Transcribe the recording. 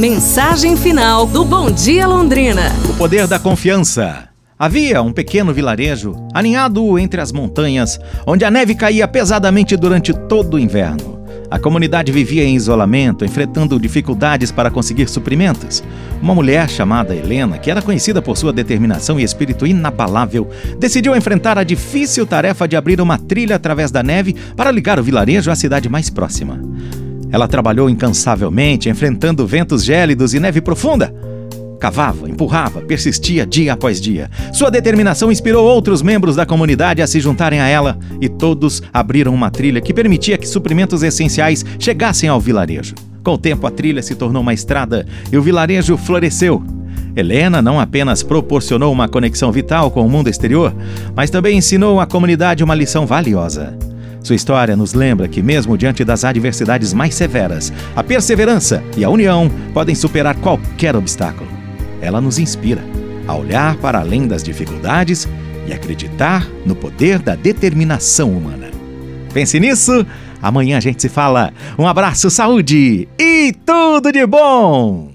Mensagem final do Bom Dia Londrina. O poder da confiança. Havia um pequeno vilarejo aninhado entre as montanhas, onde a neve caía pesadamente durante todo o inverno. A comunidade vivia em isolamento, enfrentando dificuldades para conseguir suprimentos. Uma mulher chamada Helena, que era conhecida por sua determinação e espírito inabalável, decidiu enfrentar a difícil tarefa de abrir uma trilha através da neve para ligar o vilarejo à cidade mais próxima. Ela trabalhou incansavelmente, enfrentando ventos gélidos e neve profunda Cavava, empurrava, persistia dia após dia. Sua determinação inspirou outros membros da comunidade a se juntarem a ela e todos abriram uma trilha que permitia que suprimentos essenciais chegassem ao vilarejo. Com o tempo, a trilha se tornou uma estrada e o vilarejo floresceu. Helena não apenas proporcionou uma conexão vital com o mundo exterior, mas também ensinou à comunidade uma lição valiosa. Sua história nos lembra que, mesmo diante das adversidades mais severas, a perseverança e a união podem superar qualquer obstáculo ela nos inspira a olhar para além das dificuldades e acreditar no poder da determinação humana. Pense nisso, amanhã a gente se fala. Um abraço, saúde e tudo de bom!